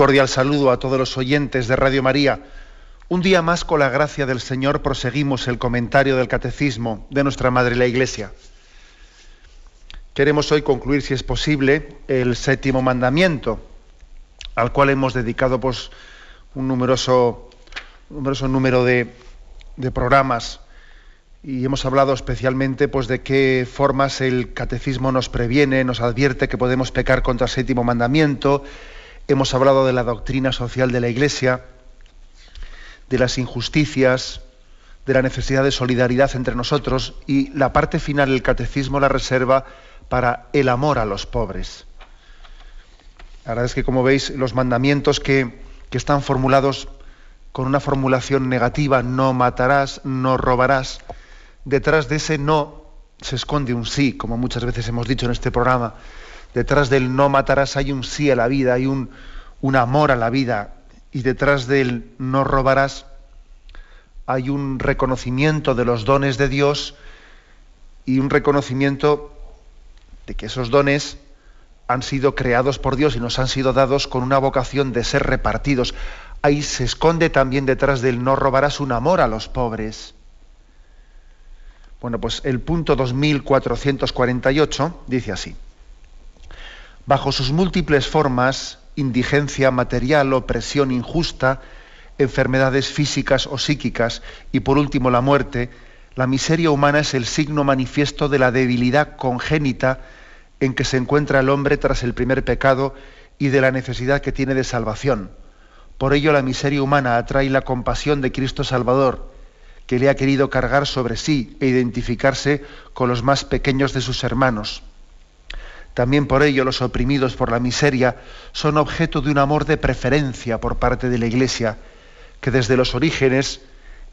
Cordial saludo a todos los oyentes de Radio María. Un día más, con la gracia del Señor, proseguimos el comentario del Catecismo de nuestra Madre la Iglesia. Queremos hoy concluir, si es posible, el séptimo mandamiento, al cual hemos dedicado pues, un numeroso, numeroso número de, programas y hemos hablado especialmente pues, de qué formas el Catecismo nos previene, nos advierte que podemos pecar contra el séptimo mandamiento, Hemos hablado de la doctrina social de la Iglesia, de las injusticias, de la necesidad de solidaridad entre nosotros y la parte final del catecismo la reserva para el amor a los pobres. La verdad es que, como veis, los mandamientos que, que están formulados con una formulación negativa, no matarás, no robarás, detrás de ese no se esconde un sí, como muchas veces hemos dicho en este programa detrás del no matarás hay un sí a la vida, hay un, un amor a la vida, y detrás del no robarás hay un reconocimiento de los dones de Dios y un reconocimiento de que esos dones han sido creados por Dios y nos han sido dados con una vocación de ser repartidos. Ahí se esconde también detrás del no robarás un amor a los pobres. Bueno, pues el punto 2448 dice así bajo sus múltiples formas, indigencia material, opresión injusta, enfermedades físicas o psíquicas y por último la muerte, la miseria humana es el signo manifiesto de la debilidad congénita en que se encuentra el hombre tras el primer pecado y de la necesidad que tiene de salvación. Por ello la miseria humana atrae la compasión de Cristo Salvador, que le ha querido cargar sobre sí e identificarse con los más pequeños de sus hermanos. También por ello los oprimidos por la miseria son objeto de un amor de preferencia por parte de la Iglesia, que desde los orígenes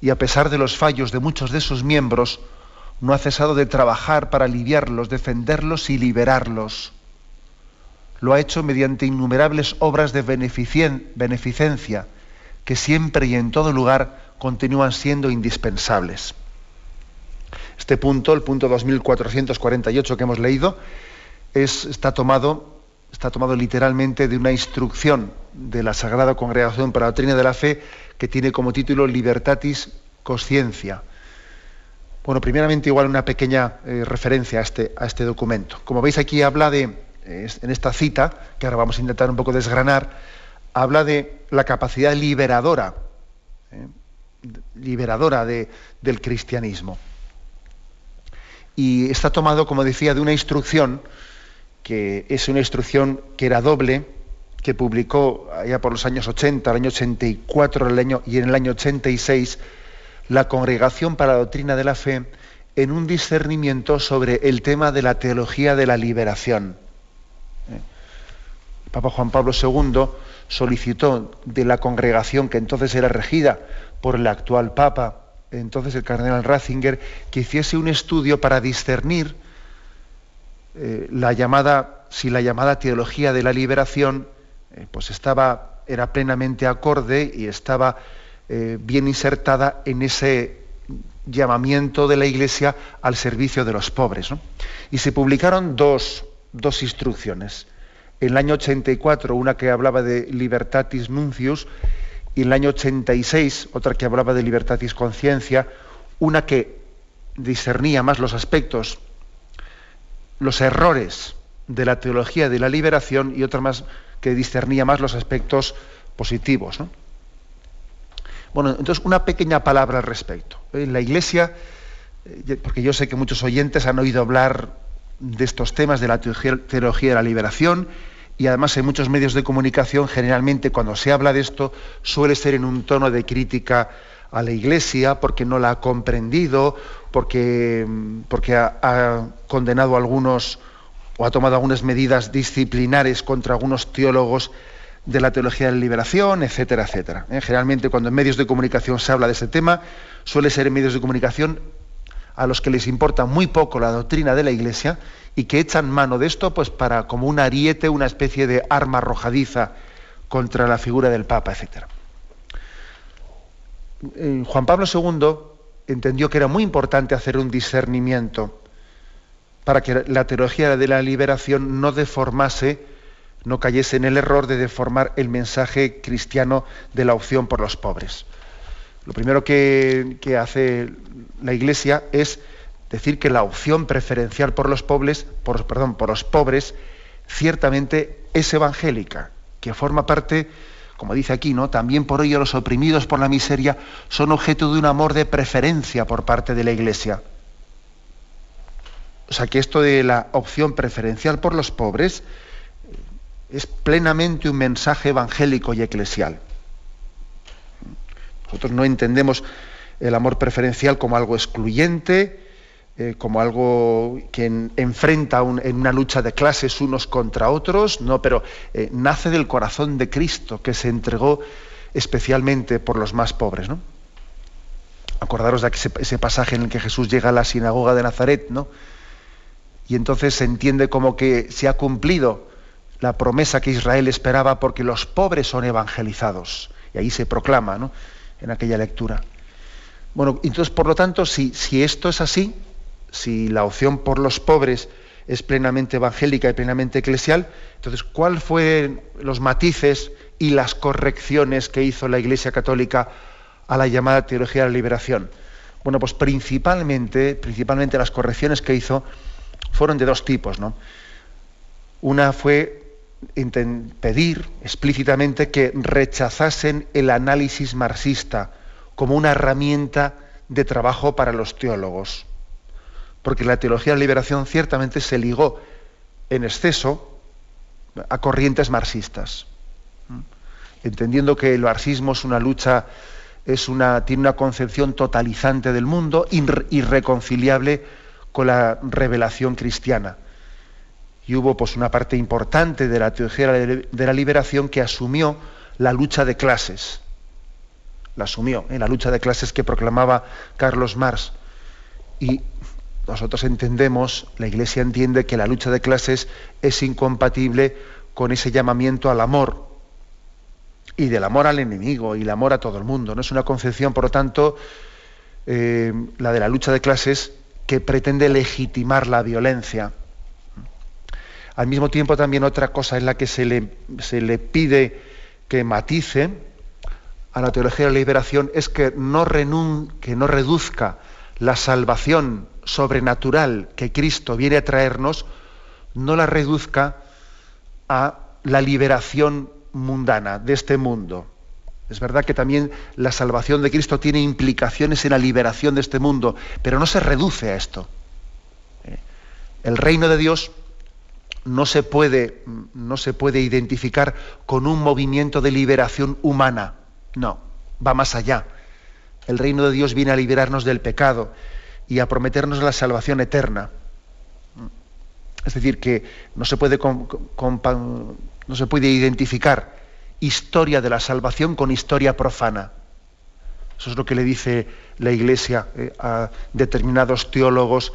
y a pesar de los fallos de muchos de sus miembros, no ha cesado de trabajar para aliviarlos, defenderlos y liberarlos. Lo ha hecho mediante innumerables obras de beneficencia, que siempre y en todo lugar continúan siendo indispensables. Este punto, el punto 2448 que hemos leído, está, tomado, está tomado literalmente de una instrucción de la Sagrada Congregación para la Doctrina de la Fe que tiene como título Libertatis Consciencia. Bueno, primeramente igual una pequeña eh, referencia a este, a este documento. Como veis aquí habla de, en esta cita, que ahora vamos a intentar un poco desgranar, habla de la capacidad liberadora, eh, liberadora del cristianismo. Y está tomado, como decía, de una instrucción que es una instrucción que era doble, que publicó allá por los años 80, el año 84 el año, y en el año 86 la Congregación para la Doctrina de la Fe en un discernimiento sobre el tema de la teología de la liberación. ¿Eh? El Papa Juan Pablo II solicitó de la congregación que entonces era regida por el actual Papa, entonces el cardenal Ratzinger, que hiciese un estudio para discernir eh, la llamada, si la llamada teología de la liberación eh, pues estaba, era plenamente acorde y estaba eh, bien insertada en ese llamamiento de la Iglesia al servicio de los pobres. Y se publicaron dos, dos instrucciones. En el año 84, una que hablaba de libertatis nuncius, y en el año 86, otra que hablaba de libertatis conciencia, una que discernía más los aspectos los errores de la teología de la liberación y otra más que discernía más los aspectos positivos. Bueno, entonces una pequeña palabra al respecto. En la Iglesia, eh, porque yo sé que muchos oyentes han oído hablar de estos temas de la teología de la liberación y además en muchos medios de comunicación generalmente cuando se habla de esto suele ser en un tono de crítica a la Iglesia porque no la ha comprendido, porque, porque ha, condenado a algunos o ha tomado algunas medidas disciplinares contra algunos teólogos de la teología de la liberación, etcétera, etcétera. ¿eh? Generalmente cuando en medios de comunicación se habla de este tema, suele ser en medios de comunicación a los que les importa muy poco la doctrina de la Iglesia y que echan mano de esto pues para como un ariete, una especie de arma arrojadiza contra la figura del Papa, etcétera. Juan Pablo II entendió que era muy importante hacer un discernimiento para que la teología de la liberación no deformase no cayese en el error de deformar el mensaje cristiano de la opción por los pobres. Lo primero que, hace la Iglesia es decir que la opción preferencial por los pobres, por, perdón, por los pobres, ciertamente es evangélica, que forma parte, como dice aquí, ¿no? También por ello los oprimidos por la miseria son objeto de un amor de preferencia por parte de la Iglesia. O sea que esto de la opción preferencial por los pobres es plenamente un mensaje evangélico y eclesial. Nosotros no entendemos el amor preferencial como algo excluyente, eh, como algo que enfrenta en una lucha de clases unos contra otros, no, pero eh, nace del corazón de Cristo que se entregó especialmente por los más pobres. ¿no? Acordaros de ese, ese, pasaje en el que Jesús llega a la sinagoga de Nazaret, ¿no? Y entonces se entiende como que se ha cumplido la promesa que Israel esperaba porque los pobres son evangelizados. Y ahí se proclama, ¿no? En aquella lectura. Bueno, entonces, por lo tanto, si, si esto es así, si la opción por los pobres es plenamente evangélica y plenamente eclesial, entonces, ¿cuáles fueron los matices y las correcciones que hizo la Iglesia Católica a la llamada teología de la liberación? Bueno, pues principalmente, principalmente las correcciones que hizo fueron de dos tipos, ¿no? Una fue pedir explícitamente que rechazasen el análisis marxista como una herramienta de trabajo para los teólogos. Porque la teología de la liberación ciertamente se ligó en exceso a corrientes marxistas. Entendiendo que el marxismo es una lucha, es una, tiene una concepción totalizante del mundo, irreconciliable con la revelación cristiana y hubo pues, una parte importante de la teología de la liberación que asumió la lucha de clases. La asumió, ¿eh? la lucha de clases que proclamaba Carlos Marx. Y nosotros entendemos, la Iglesia entiende que la lucha de clases es incompatible con ese llamamiento al amor y del amor al enemigo y el amor a todo el mundo. No es una concepción, por lo tanto, eh, la de la lucha de clases que pretende legitimar la violencia. Al mismo tiempo también otra cosa en la que se le, se le pide que matice a la teología de la liberación es que no, que no reduzca la salvación sobrenatural que Cristo viene a traernos, no la reduzca a la liberación mundana de este mundo. Es verdad que también la salvación de Cristo tiene implicaciones en la liberación de este mundo, pero no se reduce a esto. ¿Eh? El reino de Dios no se puede, no se puede identificar con un movimiento de liberación humana. No, va más allá. El reino de Dios viene a liberarnos del pecado y a prometernos la salvación eterna. Es decir, que no se puede, no se puede identificar historia de la salvación con historia profana. Eso es lo que le dice la Iglesia eh, a determinados teólogos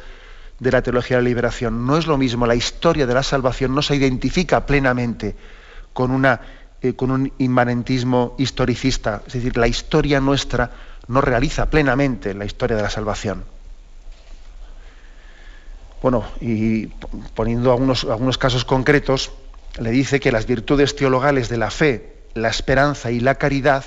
de la teología de la liberación. No es lo mismo, la historia de la salvación no se identifica plenamente con, eh, con un inmanentismo historicista, es decir, la historia nuestra no realiza plenamente la historia de la salvación. Bueno, y poniendo algunos, algunos casos concretos, le dice que las virtudes teologales de la fe, la esperanza y la caridad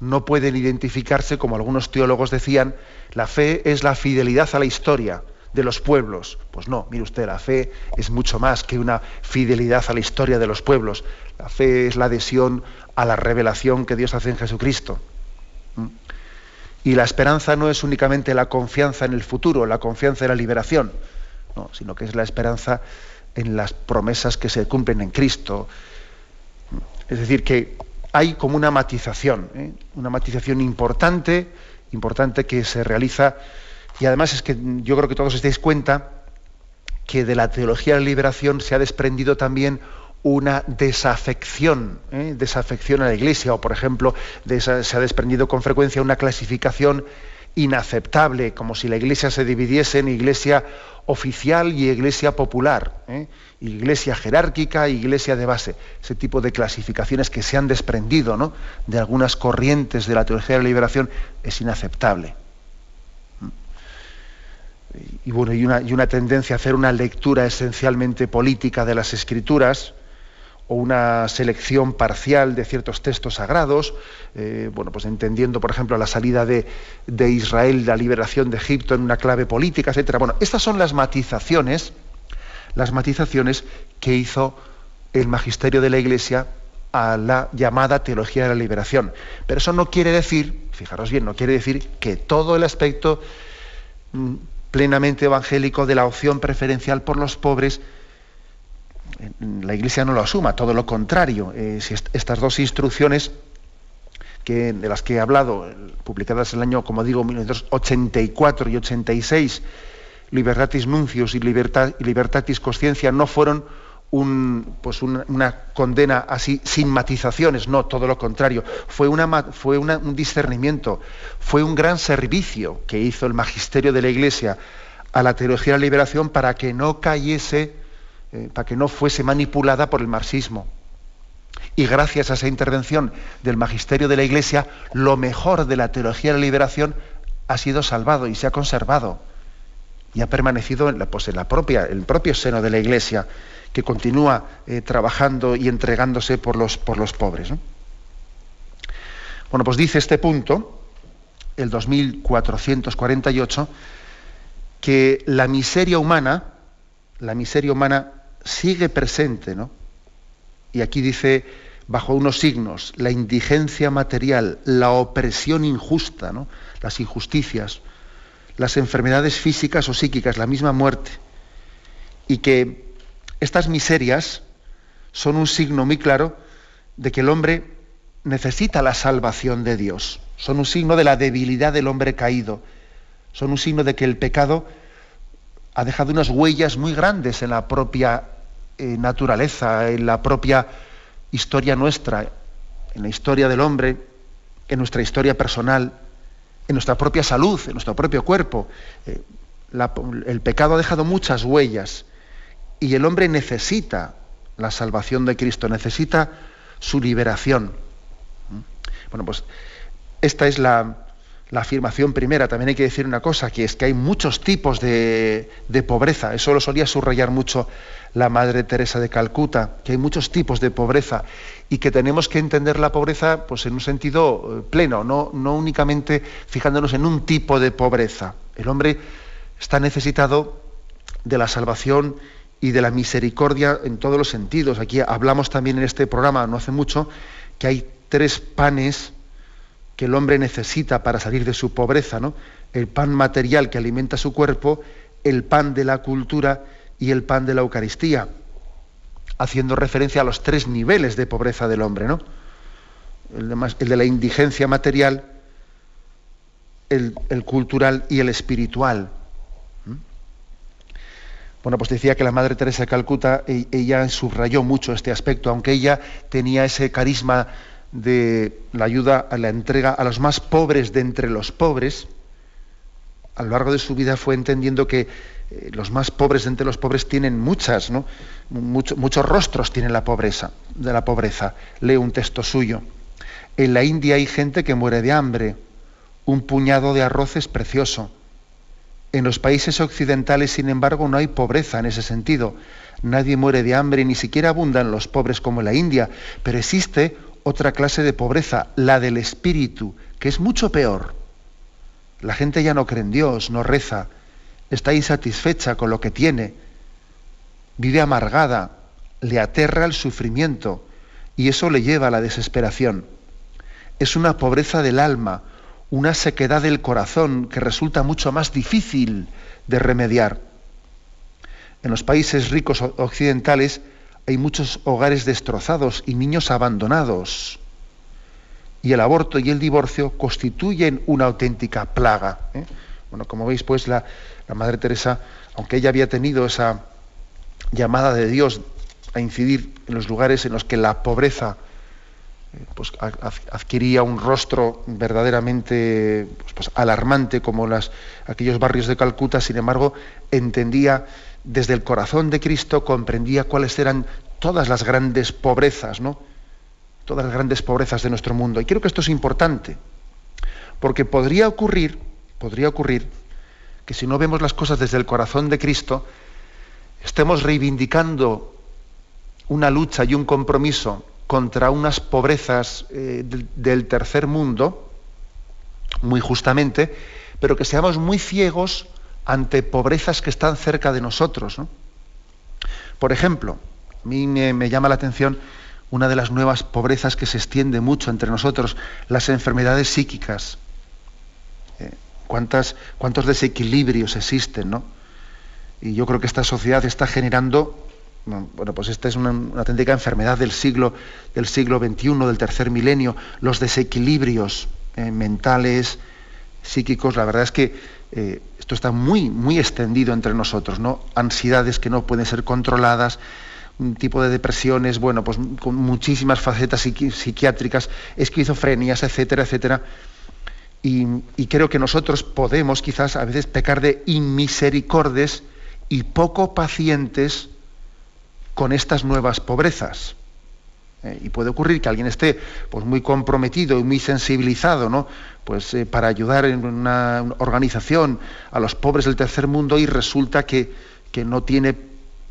no pueden identificarse, como algunos teólogos decían, la fe es la fidelidad a la historia, de los pueblos. Pues no, mire usted, la fe es mucho más que una fidelidad a la historia de los pueblos. La fe es la adhesión a la revelación que Dios hace en Jesucristo. Y la esperanza no es únicamente la confianza en el futuro, la confianza en la liberación, sino que es la esperanza en las promesas que se cumplen en Cristo. Es decir, que hay como una matización, ¿eh? una matización importante, importante que se realiza y además es que yo creo que todos os dais cuenta que de la teología de la liberación se ha desprendido también una desafección, ¿eh? desafección a la Iglesia, o por ejemplo, se ha desprendido con frecuencia una clasificación inaceptable, como si la Iglesia se dividiese en Iglesia oficial y Iglesia popular, ¿eh? Iglesia jerárquica Iglesia de base. Ese tipo de clasificaciones que se han desprendido ¿no? de algunas corrientes de la teología de la liberación es inaceptable. Y bueno, y una tendencia a hacer una lectura esencialmente política de las escrituras, o una selección parcial de ciertos textos sagrados, eh, bueno, pues entendiendo, por ejemplo, la salida de, Israel, la liberación de Egipto en una clave política, etcétera. Bueno, estas son las matizaciones, las matizaciones que hizo el magisterio de la Iglesia a la llamada teología de la liberación. Pero eso no quiere decir, fijaros bien, no quiere decir que todo el aspecto mm, plenamente evangélico de la opción preferencial por los pobres la Iglesia no lo asuma, todo lo contrario. Eh, si estas dos instrucciones que, de las que he hablado, publicadas en el año, como digo, 1984 y 86, Libertatis Nuncius y, Libertatis Consciencia, no fueron un, pues una, condena así sin matizaciones, no, todo lo contrario. Fue, una, fue un discernimiento, fue un gran servicio que hizo el magisterio de la Iglesia a la teología de la liberación para que no cayese eh, para que no fuese manipulada por el marxismo. Y gracias a esa intervención del magisterio de la Iglesia, lo mejor de la teología de la liberación ha sido salvado y se ha conservado. Y ha permanecido en, la, pues en la propia, el propio seno de la Iglesia, que continúa eh, trabajando y entregándose por los, por los pobres. Bueno, pues dice este punto, el 2448, que la miseria humana, la miseria humana sigue presente, ¿no? Y aquí dice, bajo unos signos, la indigencia material, la opresión injusta, ¿no? las injusticias, las enfermedades físicas o psíquicas, la misma muerte. Y que estas miserias son un signo muy claro de que el hombre necesita la salvación de Dios. Son un signo de la debilidad del hombre caído. Son un signo de que el pecado ha dejado unas huellas muy grandes en la propia eh, naturaleza, en la propia historia nuestra, en la historia del hombre, en nuestra historia personal, en nuestra propia salud, en nuestro propio cuerpo. Eh, el pecado ha dejado muchas huellas y el hombre necesita la salvación de Cristo, necesita su liberación. ¿Mm? Bueno, pues esta es la, la afirmación primera. También hay que decir una cosa, que es que hay muchos tipos de, pobreza. Eso lo solía subrayar mucho la Madre Teresa de Calcuta, que hay muchos tipos de pobreza y que tenemos que entender la pobreza pues, en un sentido eh, pleno, no, no únicamente fijándonos en un tipo de pobreza. El hombre está necesitado de la salvación y de la misericordia en todos los sentidos. Aquí hablamos también en este programa, no hace mucho, que hay tres panes que el hombre necesita para salir de su pobreza, ¿no? El pan material que alimenta su cuerpo, el pan de la cultura y el pan de la Eucaristía, haciendo referencia a los tres niveles de pobreza del hombre, ¿no? El de, la indigencia material, el, cultural y el espiritual. Bueno, pues decía que la Madre Teresa de Calcuta, e, ella subrayó mucho este aspecto, aunque ella tenía ese carisma de la ayuda a la entrega a los más pobres de entre los pobres, a lo largo de su vida fue entendiendo que eh, los más pobres de entre los pobres tienen muchas, ¿no? muchos rostros tienen la pobreza, de la pobreza. Leo un texto suyo. En la India hay gente que muere de hambre. Un puñado de arroz es precioso. En los países occidentales, sin embargo, no hay pobreza en ese sentido. Nadie muere de hambre, ni siquiera abundan los pobres como en la India, pero existe otra clase de pobreza, la del espíritu, que es mucho peor. La gente ya no cree en Dios, no reza, está insatisfecha con lo que tiene, vive amargada, le aterra el sufrimiento y eso le lleva a la desesperación. Es una pobreza del alma, una sequedad del corazón que resulta mucho más difícil de remediar. En los países ricos occidentales hay muchos hogares destrozados y niños abandonados. Y el aborto y el divorcio constituyen una auténtica plaga. ¿eh? Bueno, como veis, pues la, Madre Teresa, aunque ella había tenido esa llamada de Dios a incidir en los lugares en los que la pobreza eh, pues, adquiría un rostro verdaderamente pues, pues, alarmante como aquellos barrios de Calcuta, sin embargo, entendía desde el corazón de Cristo, comprendía cuáles eran todas las grandes pobrezas, ¿no? Todas las grandes pobrezas de nuestro mundo. Y creo que esto es importante, porque podría ocurrir, podría ocurrir que si no vemos las cosas desde el corazón de Cristo, estemos reivindicando una lucha y un compromiso contra unas pobrezas eh, del, tercer mundo, muy justamente, pero que seamos muy ciegos ante pobrezas que están cerca de nosotros. Por ejemplo, a mí me, llama la atención una de las nuevas pobrezas que se extiende mucho entre nosotros, las enfermedades psíquicas. Eh, ¿cuántas, ¿Cuántos desequilibrios existen? ¿no? Y yo creo que esta sociedad está generando, bueno, pues esta es una, auténtica enfermedad del siglo, del siglo XXI, del tercer milenio, los desequilibrios eh, mentales, psíquicos, la verdad es que eh, esto está muy, muy extendido entre nosotros, ¿no? Ansiedades que no pueden ser controladas, un tipo de depresiones, bueno, pues con muchísimas facetas psiquiátricas, esquizofrenias, etcétera, etcétera. Y, y, creo que nosotros podemos quizás a veces pecar de inmisericordes y poco pacientes con estas nuevas pobrezas. Eh, y puede ocurrir que alguien esté pues, muy comprometido y muy sensibilizado ¿no? pues, eh, para ayudar en una, organización a los pobres del tercer mundo y resulta que, que no tiene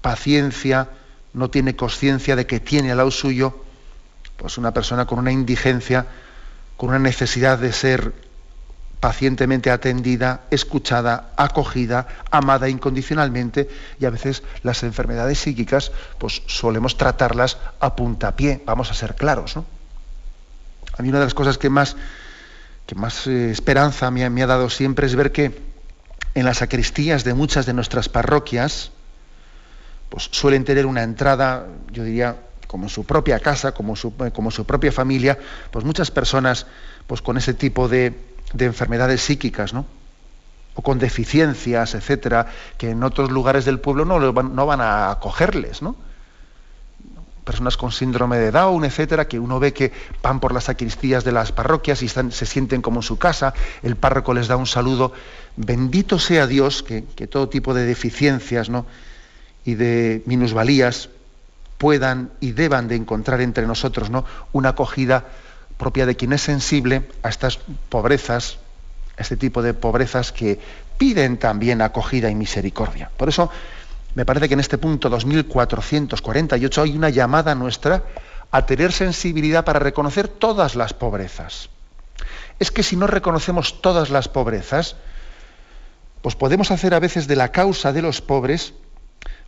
paciencia, no tiene conciencia de que tiene al lado suyo pues una persona con una indigencia, con una necesidad de ser pacientemente atendida, escuchada, acogida, amada incondicionalmente y a veces las enfermedades psíquicas pues solemos tratarlas a puntapié, vamos a ser claros. ¿no? A mí una de las cosas que más, que más eh, esperanza me, ha dado siempre es ver que en las sacristías de muchas de nuestras parroquias pues suelen tener una entrada, yo diría, como en su propia casa, como su, como su propia familia, pues muchas personas pues con ese tipo de, de enfermedades psíquicas, ¿no? o con deficiencias, etcétera, que en otros lugares del pueblo no, no van a acogerles, ¿no? Personas con síndrome de Down, etcétera, que uno ve que van por las sacristías de las parroquias y se sienten como en su casa, el párroco les da un saludo. Bendito sea Dios que, que todo tipo de deficiencias ¿no? y de minusvalías puedan y deban de encontrar entre nosotros ¿no? una acogida propia de quien es sensible a estas pobrezas, a este tipo de pobrezas que piden también acogida y misericordia. Por eso me parece que en este punto 2448 hay una llamada nuestra a tener sensibilidad para reconocer todas las pobrezas. Es que si no reconocemos todas las pobrezas, pues podemos hacer a veces de la causa de los pobres,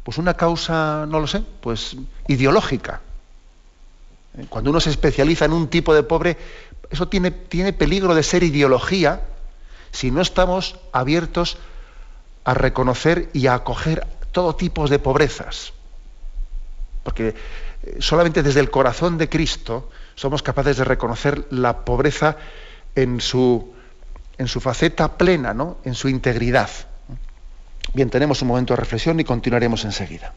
pues una causa, no lo sé, pues ideológica. Cuando uno se especializa en un tipo de pobre, eso tiene, tiene peligro de ser ideología si no estamos abiertos a reconocer y a acoger todo tipo de pobrezas. Porque eh, solamente desde el corazón de Cristo somos capaces de reconocer la pobreza en su, en su faceta plena, ¿no? en su integridad. Bien, tenemos un momento de reflexión y continuaremos enseguida.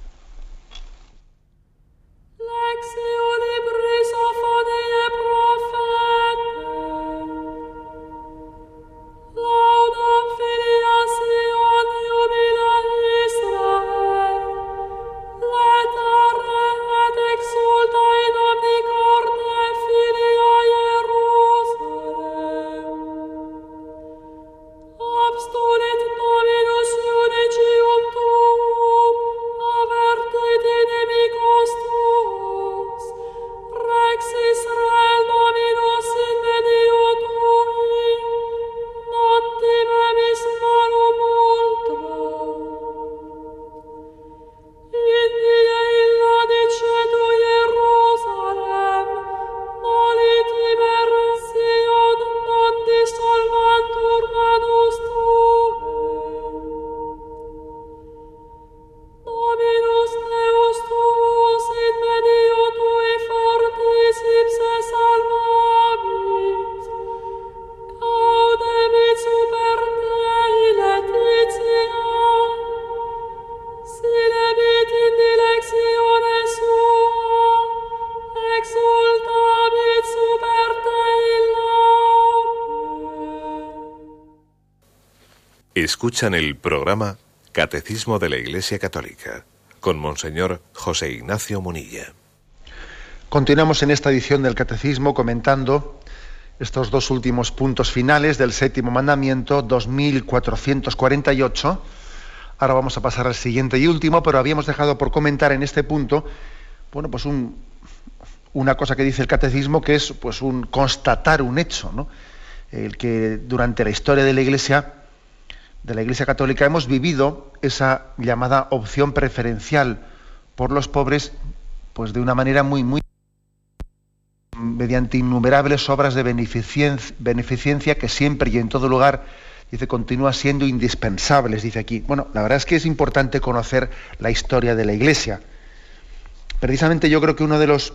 Escuchan el programa Catecismo de la Iglesia Católica con Monseñor José Ignacio Munilla. Continuamos en esta edición del Catecismo comentando estos dos últimos puntos finales del séptimo mandamiento, 2448. Ahora vamos a pasar al siguiente y último, pero habíamos dejado por comentar en este punto, bueno, pues una cosa que dice el catecismo que es pues un constatar un hecho, ¿no? El que durante la historia de la Iglesia de la Iglesia Católica hemos vivido esa llamada opción preferencial por los pobres, pues de una manera muy, muy mediante innumerables obras de beneficencia, que siempre y en todo lugar, dice, continúa siendo indispensables, dice aquí. Bueno, la verdad es que es importante conocer la historia de la Iglesia. Precisamente yo creo que uno de los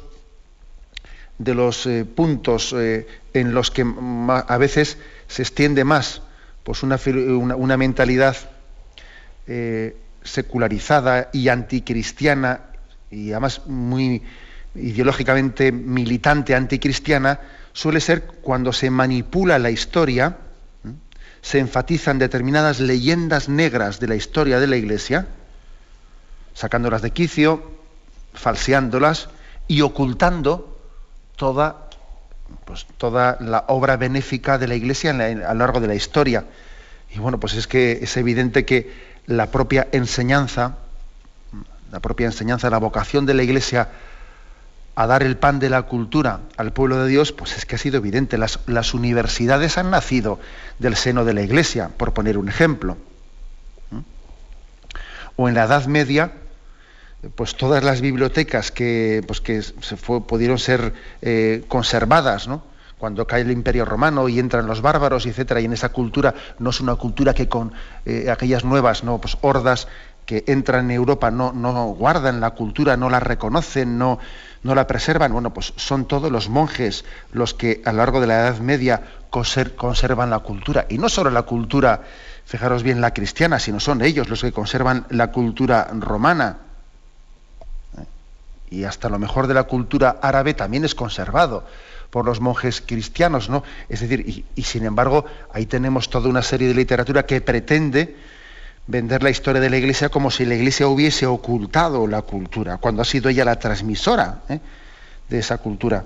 de los eh, puntos eh, en los que a veces se extiende más pues una, una, mentalidad eh, secularizada y anticristiana y además muy ideológicamente militante anticristiana suele ser cuando se manipula la historia, se enfatizan determinadas leyendas negras de la historia de la Iglesia, sacándolas de quicio, falseándolas y ocultando toda pues, toda la obra benéfica de la Iglesia a lo largo de la historia. Y bueno, pues es que es evidente que la propia enseñanza, la propia enseñanza, la vocación de la Iglesia a dar el pan de la cultura al pueblo de Dios, pues es que ha sido evidente. Las, las universidades han nacido del seno de la Iglesia, por poner un ejemplo. ¿Mm? O en la Edad Media, pues todas las bibliotecas que, pues que se pudieron ser eh, conservadas, ¿no? cuando cae el Imperio Romano y entran los bárbaros, etcétera, y en esa cultura no es una cultura que con eh, aquellas nuevas, no, pues hordas que entran en Europa no, no guardan la cultura, no la reconocen, no, no la preservan. Bueno, pues son todos los monjes los que a lo largo de la Edad Media conservan la cultura. Y no solo la cultura, fijaros bien, la cristiana, sino son ellos los que conservan la cultura romana y hasta lo mejor de la cultura árabe también es conservado por los monjes cristianos, ¿no? Es decir, y, sin embargo, ahí tenemos toda una serie de literatura que pretende vender la historia de la Iglesia como si la Iglesia hubiese ocultado la cultura, cuando ha sido ella la transmisora ¿eh? de esa cultura.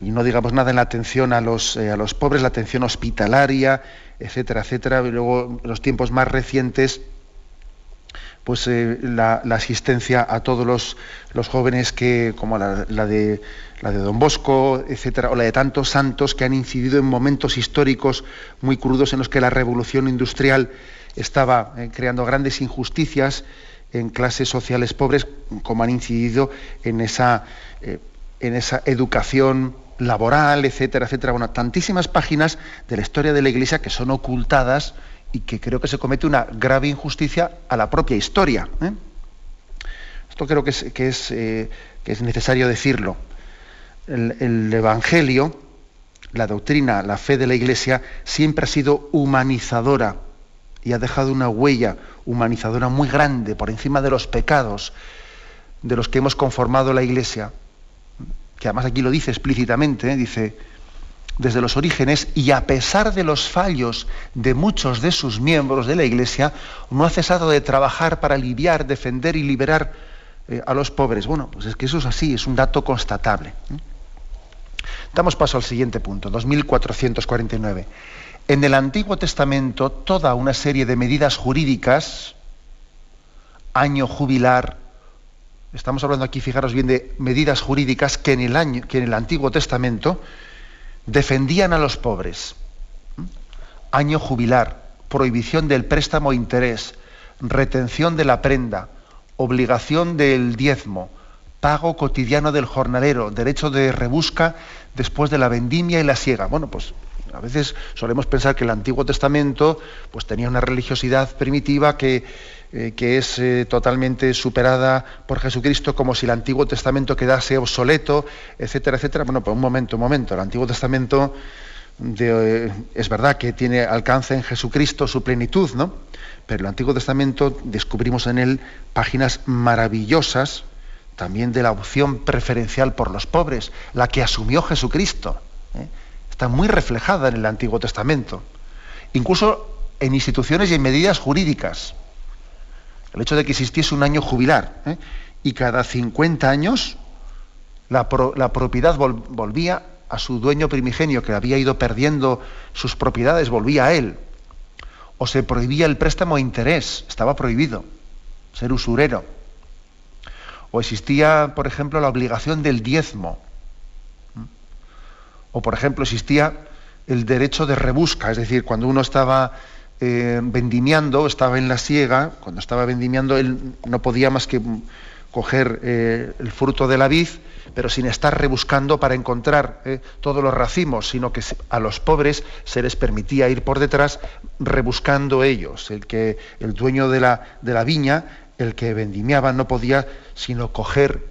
Y no digamos nada en la atención a los, eh, a los pobres, la atención hospitalaria, etcétera, etcétera. Y luego, en los tiempos más recientes, pues eh, la, asistencia a todos los, jóvenes que, como la, de, la de Don Bosco, etcétera, o la de tantos santos que han incidido en momentos históricos muy crudos en los que la revolución industrial estaba eh, creando grandes injusticias en clases sociales pobres, como han incidido en esa, eh, en esa educación laboral, etcétera, etcétera. Bueno, tantísimas páginas de la historia de la Iglesia que son ocultadas y que creo que se comete una grave injusticia a la propia historia. ¿eh? Esto creo que es, que es, eh, necesario decirlo. El, Evangelio, la doctrina, la fe de la Iglesia, siempre ha sido humanizadora y ha dejado una huella humanizadora muy grande por encima de los pecados de los que hemos conformado la Iglesia, que además aquí lo dice explícitamente, ¿eh? dice, desde los orígenes y a pesar de los fallos de muchos de sus miembros de la Iglesia, no ha cesado de trabajar para aliviar, defender y liberar eh, a los pobres. Bueno, pues es que eso es así, es un dato constatable. Damos paso al siguiente punto, 2449. En el Antiguo Testamento, toda una serie de medidas jurídicas, año jubilar, estamos hablando aquí, fijaros bien, de medidas jurídicas que en el, año, que en el Antiguo Testamento, defendían a los pobres. Año jubilar, prohibición del préstamo interés, retención de la prenda, obligación del diezmo, pago cotidiano del jornalero, derecho de rebusca después de la vendimia y la siega. Bueno, pues a veces solemos pensar que el Antiguo Testamento pues, tenía una religiosidad primitiva que, eh, que es eh, totalmente superada por Jesucristo, como si el Antiguo Testamento quedase obsoleto, etcétera, etcétera. Bueno, pues un momento, un momento. El Antiguo Testamento eh, es verdad que tiene alcance en Jesucristo su plenitud, ¿no? Pero el Antiguo Testamento descubrimos en él páginas maravillosas también de la opción preferencial por los pobres, la que asumió Jesucristo está muy reflejada en el Antiguo Testamento. Incluso en instituciones y en medidas jurídicas. El hecho de que existiese un año jubilar ¿eh? y cada 50 años la, propiedad volvía a su dueño primigenio que había ido perdiendo sus propiedades, volvía a él. O se prohibía el préstamo a interés, estaba prohibido ser usurero. O existía, por ejemplo, la obligación del diezmo. O, por ejemplo, existía el derecho de rebusca, es decir, cuando uno estaba eh, vendimiando, estaba en la siega, cuando estaba vendimiando, él no podía más que coger eh, el fruto de la vid, pero sin estar rebuscando para encontrar eh, todos los racimos, sino que a los pobres se les permitía ir por detrás rebuscando ellos. El que el dueño de la, de la viña, el que vendimiaba, no podía sino coger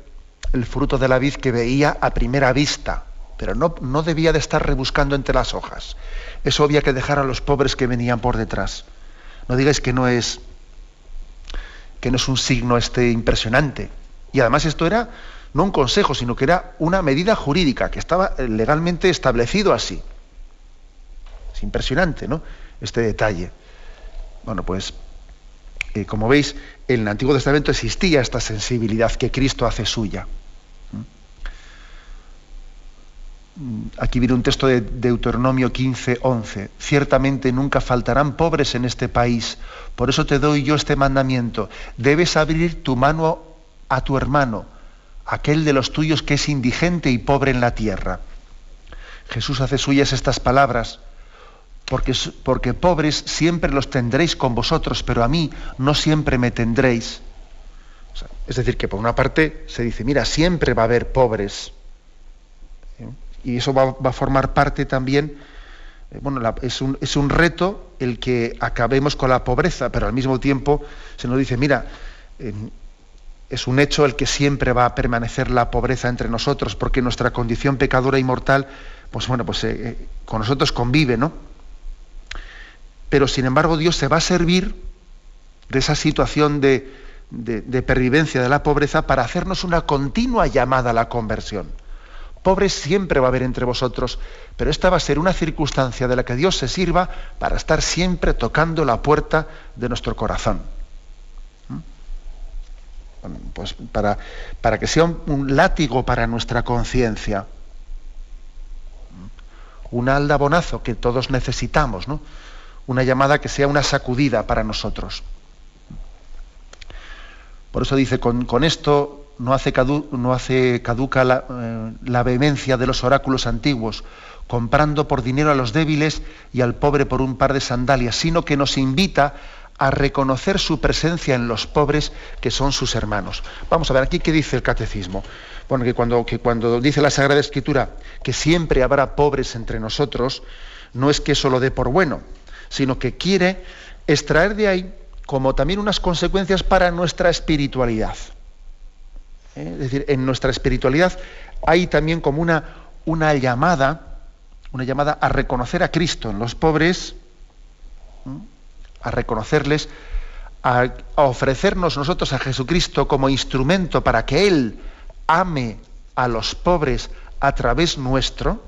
el fruto de la vid que veía a primera vista, pero no, no debía de estar rebuscando entre las hojas. Eso había que dejar a los pobres que venían por detrás. No digáis que no es que no es un signo este impresionante. Y además esto era no un consejo, sino que era una medida jurídica, que estaba legalmente establecido así. Es impresionante, ¿no? Este detalle. Bueno, pues, eh, como veis, en el Antiguo Testamento existía esta sensibilidad que Cristo hace suya. Aquí viene un texto de Deuteronomio 15, 11. Ciertamente nunca faltarán pobres en este país. Por eso te doy yo este mandamiento. Debes abrir tu mano a tu hermano, aquel de los tuyos que es indigente y pobre en la tierra. Jesús hace suyas estas palabras, porque, porque pobres siempre los tendréis con vosotros, pero a mí no siempre me tendréis. es decir, que por una parte se dice, mira, siempre va a haber pobres y eso va, a formar parte también, eh, bueno, es, un, es, un, reto el que acabemos con la pobreza, pero al mismo tiempo se nos dice, mira, es un hecho el que siempre va a permanecer la pobreza entre nosotros, porque nuestra condición pecadora y mortal, pues bueno, pues eh, eh, con nosotros convive, ¿no? Pero sin embargo Dios se va a servir de esa situación de, de pervivencia de la pobreza para hacernos una continua llamada a la conversión. Pobres siempre va a haber entre vosotros, pero esta va a ser una circunstancia de la que Dios se sirva para estar siempre tocando la puerta de nuestro corazón. ¿Mm? Pues para, para, que sea un, látigo para nuestra conciencia, ¿Mm? un aldabonazo que todos necesitamos, ¿no? una llamada que sea una sacudida para nosotros. Por eso dice, con, con esto no hace, caduca la, eh, la, vehemencia de los oráculos antiguos, comprando por dinero a los débiles y al pobre por un par de sandalias, sino que nos invita a reconocer su presencia en los pobres que son sus hermanos. Vamos a ver aquí qué dice el catecismo. Bueno, que cuando, que cuando dice la Sagrada Escritura que siempre habrá pobres entre nosotros, no es que eso lo dé por bueno, sino que quiere extraer de ahí como también unas consecuencias para nuestra espiritualidad. ¿Eh? Es decir, en nuestra espiritualidad hay también como una, una llamada, una llamada a reconocer a Cristo en los pobres, a reconocerles, a, ofrecernos nosotros a Jesucristo como instrumento para que Él ame a los pobres a través nuestro,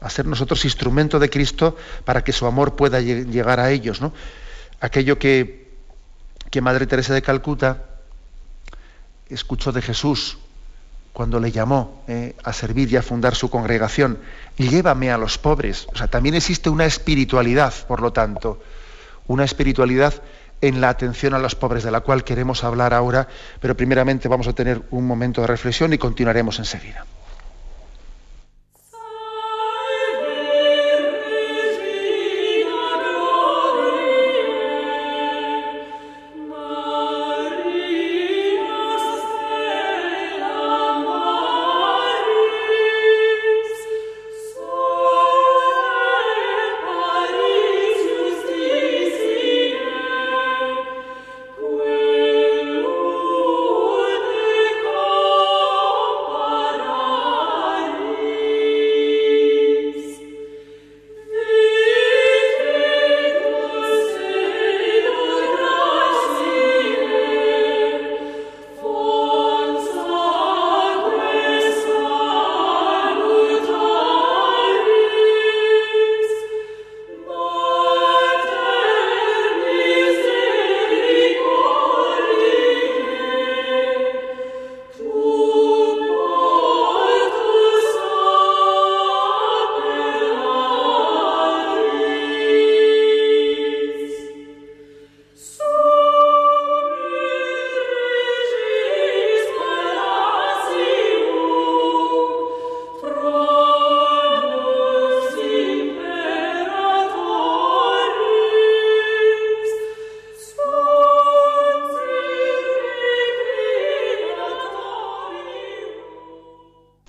a ser nosotros instrumento de Cristo para que su amor pueda llegar a ellos. ¿no? Aquello que, que Madre Teresa de Calcuta escuchó de Jesús cuando le llamó eh, a servir y a fundar su congregación, llévame a los pobres. O sea, también existe una espiritualidad, por lo tanto, una espiritualidad en la atención a los pobres, de la cual queremos hablar ahora, pero primeramente vamos a tener un momento de reflexión y continuaremos enseguida.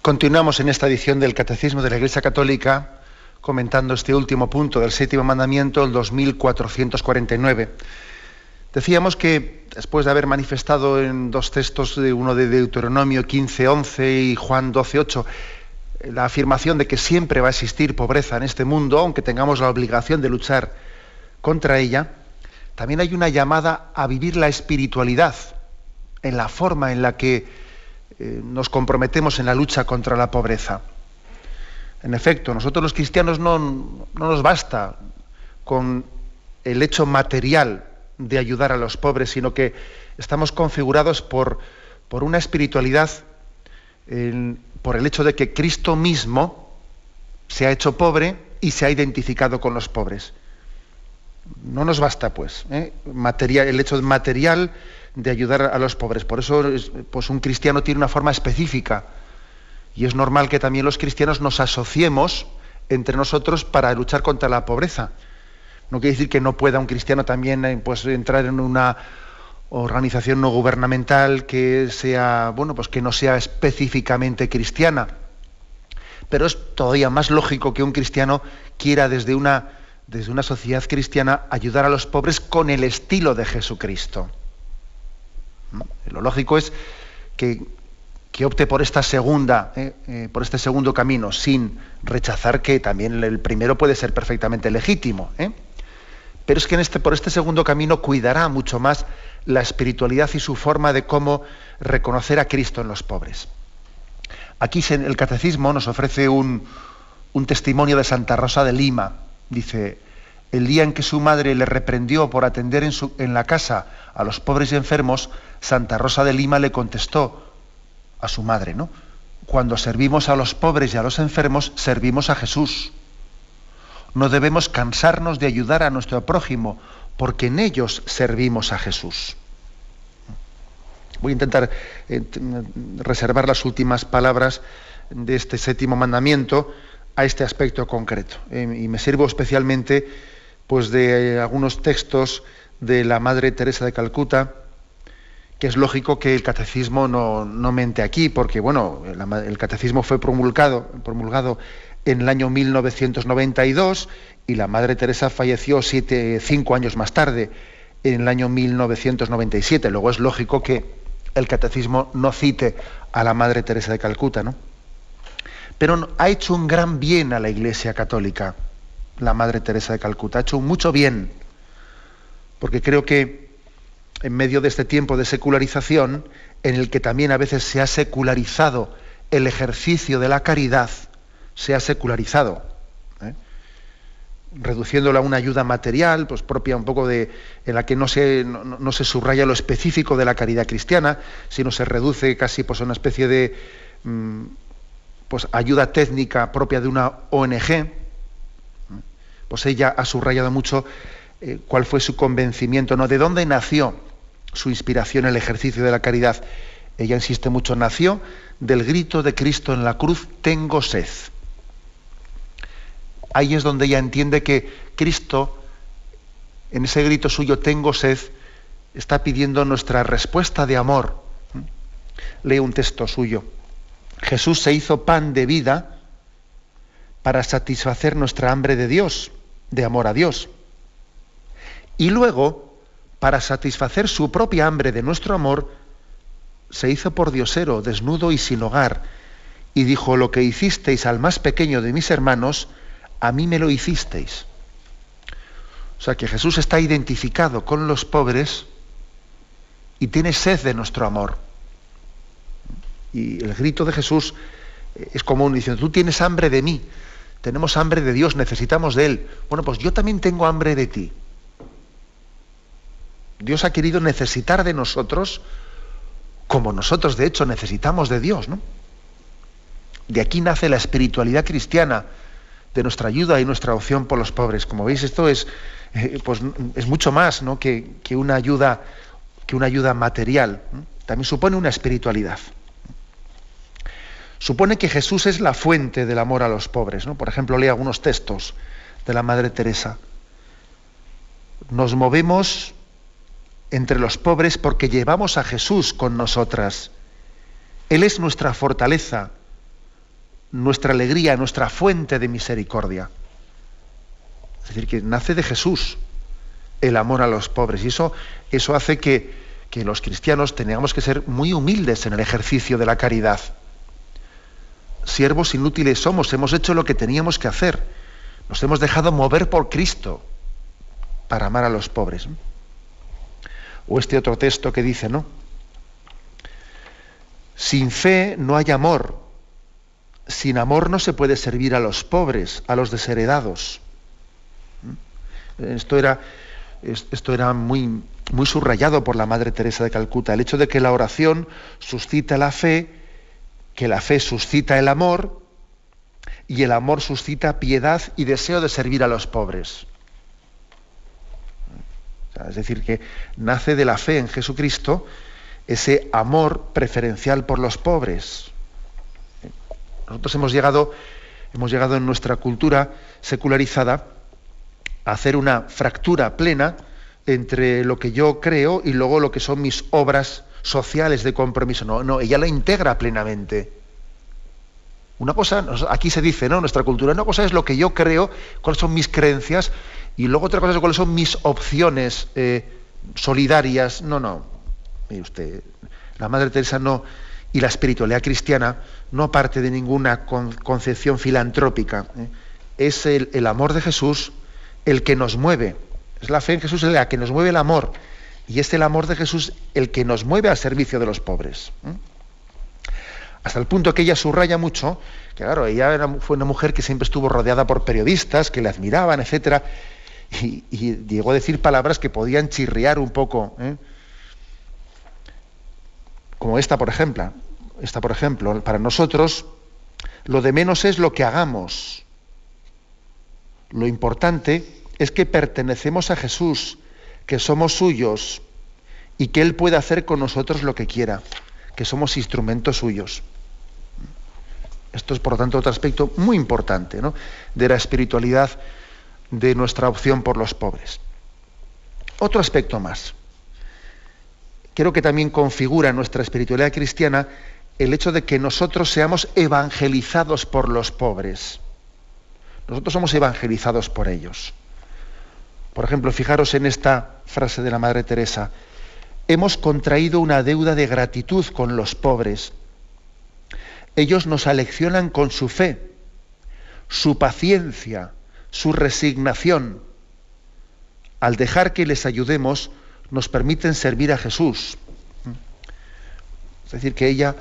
Continuamos en esta edición del Catecismo de la Iglesia Católica comentando este último punto del séptimo mandamiento, el 2449. Decíamos que después de haber manifestado en dos textos, uno de Deuteronomio 15.11 y Juan 12.8, la afirmación de que siempre va a existir pobreza en este mundo, aunque tengamos la obligación de luchar contra ella, también hay una llamada a vivir la espiritualidad en la forma en la que eh, nos comprometemos en la lucha contra la pobreza. En efecto, nosotros los cristianos no, no nos basta con el hecho material de ayudar a los pobres, sino que estamos configurados por, por una espiritualidad, por el hecho de que Cristo mismo se ha hecho pobre y se ha identificado con los pobres. No nos basta, pues, ¿eh? material, el hecho material de ayudar a los pobres. Por eso pues un cristiano tiene una forma específica. Y es normal que también los cristianos nos asociemos entre nosotros para luchar contra la pobreza. No quiere decir que no pueda un cristiano también eh, pues, entrar en una organización no gubernamental que sea, bueno, pues que no sea específicamente cristiana. Pero es todavía más lógico que un cristiano quiera desde una, desde una sociedad cristiana ayudar a los pobres con el estilo de Jesucristo. Lo lógico es que, opte por esta segunda, eh, eh, por este segundo camino, sin rechazar que también el primero puede ser perfectamente legítimo. ¿eh? Pero es que este, por este segundo camino cuidará mucho más la espiritualidad y su forma de cómo reconocer a Cristo en los pobres. Aquí el catecismo nos ofrece un testimonio de Santa Rosa de Lima. Dice, el día en que su madre le reprendió por atender en, la casa a los pobres y enfermos, Santa Rosa de Lima le contestó a su madre, ¿no? Cuando servimos a los pobres y a los enfermos, servimos a Jesús. No debemos cansarnos de ayudar a nuestro prójimo, porque en ellos servimos a Jesús. Voy a intentar eh, reservar las últimas palabras de este séptimo mandamiento a este aspecto concreto. Eh, y me sirvo especialmente pues, de algunos textos de la Madre Teresa de Calcuta, que es lógico que el catecismo no, mente aquí, porque bueno, el, catecismo fue promulgado, promulgado en el año 1992 y la Madre Teresa falleció siete, cinco años más tarde, en el año 1997. Luego es lógico que el catecismo no cite a la Madre Teresa de Calcuta, ¿no? Pero ha hecho un gran bien a la Iglesia Católica, la Madre Teresa de Calcuta, ha hecho mucho bien porque creo que en medio de este tiempo de secularización, en el que también a veces se ha secularizado el ejercicio de la caridad, se ha secularizado, ¿eh? reduciéndola a una ayuda material, pues propia un poco de, en la que no se, no, se subraya lo específico de la caridad cristiana, sino se reduce casi pues, a una especie de mm, pues, ayuda técnica propia de una ONG. Pues ella ha subrayado mucho eh, cuál fue su convencimiento, ¿no? ¿De dónde nació su inspiración el ejercicio de la caridad? Ella insiste mucho, nació del grito de Cristo en la cruz, tengo sed. Ahí es donde ella entiende que Cristo, en ese grito suyo, tengo sed, está pidiendo nuestra respuesta de amor. Lee un texto suyo. Jesús se hizo pan de vida para satisfacer nuestra hambre de Dios, de amor a Dios. Y luego, para satisfacer su propia hambre de nuestro amor, se hizo por diosero, desnudo y sin hogar, y dijo, lo que hicisteis al más pequeño de mis hermanos, a mí me lo hicisteis. O sea que Jesús está identificado con los pobres y tiene sed de nuestro amor. Y el grito de Jesús es común diciendo, tú tienes hambre de mí, tenemos hambre de Dios, necesitamos de Él. Bueno, pues yo también tengo hambre de ti. Dios ha querido necesitar de nosotros como nosotros de hecho necesitamos de Dios, ¿no? De aquí nace la espiritualidad cristiana, de nuestra ayuda y nuestra opción por los pobres. Como veis, esto es, eh, pues, es mucho más ¿no? que, una ayuda, que una ayuda material. También supone una espiritualidad. Supone que Jesús es la fuente del amor a los pobres. ¿no? Por ejemplo, lee algunos textos de la Madre Teresa. Nos movemos entre los pobres porque llevamos a Jesús con nosotras. Él es nuestra fortaleza, nuestra alegría, nuestra fuente de misericordia. Es decir, que nace de Jesús el amor a los pobres. Y eso, eso hace que, que los cristianos tengamos que ser muy humildes en el ejercicio de la caridad. Siervos inútiles somos, hemos hecho lo que teníamos que hacer. Nos hemos dejado mover por Cristo para amar a los pobres. O este otro texto que dice, ¿no? Sin fe no hay amor. Sin amor no se puede servir a los pobres, a los desheredados. Esto era, esto era muy, muy subrayado por la Madre Teresa de Calcuta, el hecho de que la oración suscita la fe, que la fe suscita el amor y el amor suscita piedad y deseo de servir a los pobres. es decir, que nace de la fe en Jesucristo ese amor preferencial por los pobres. Nosotros hemos llegado, hemos llegado en nuestra cultura secularizada a hacer una fractura plena entre lo que yo creo y luego lo que son mis obras sociales de compromiso. No, no, ella la integra plenamente. Una cosa, aquí se dice, ¿no? Nuestra cultura, una cosa es lo que yo creo, cuáles son mis creencias, y luego otra cosa es cuáles son mis opciones eh, solidarias. No, no. Mire usted, la Madre Teresa no, y la espiritualidad cristiana no parte de ninguna concepción filantrópica. ¿eh? Es el, el amor de Jesús el que nos mueve. Es la fe en Jesús la que nos mueve el amor. Y es el amor de Jesús el que nos mueve al servicio de los pobres. Hasta el punto que ella subraya mucho, que claro, ella fue una mujer que siempre estuvo rodeada por periodistas que le admiraban, etc. Y, llegó a decir palabras que podían chirriar un poco. ¿eh? Como esta, por ejemplo. Esta, por ejemplo, para nosotros, lo de menos es lo que hagamos. Lo importante es que pertenecemos a Jesús, que somos suyos y que Él puede hacer con nosotros lo que quiera, que somos instrumentos suyos. Esto es, por lo tanto, otro aspecto muy importante de la espiritualidad de nuestra opción por los pobres. Otro aspecto más. Creo que también configura nuestra espiritualidad cristiana el hecho de que nosotros seamos evangelizados por los pobres. Nosotros somos evangelizados por ellos. Por ejemplo, fijaros en esta frase de la Madre Teresa. Hemos contraído una deuda de gratitud con los pobres. Ellos nos aleccionan con su fe, su paciencia, su resignación. Al dejar que les ayudemos, nos permiten servir a Jesús. Es decir, que ella,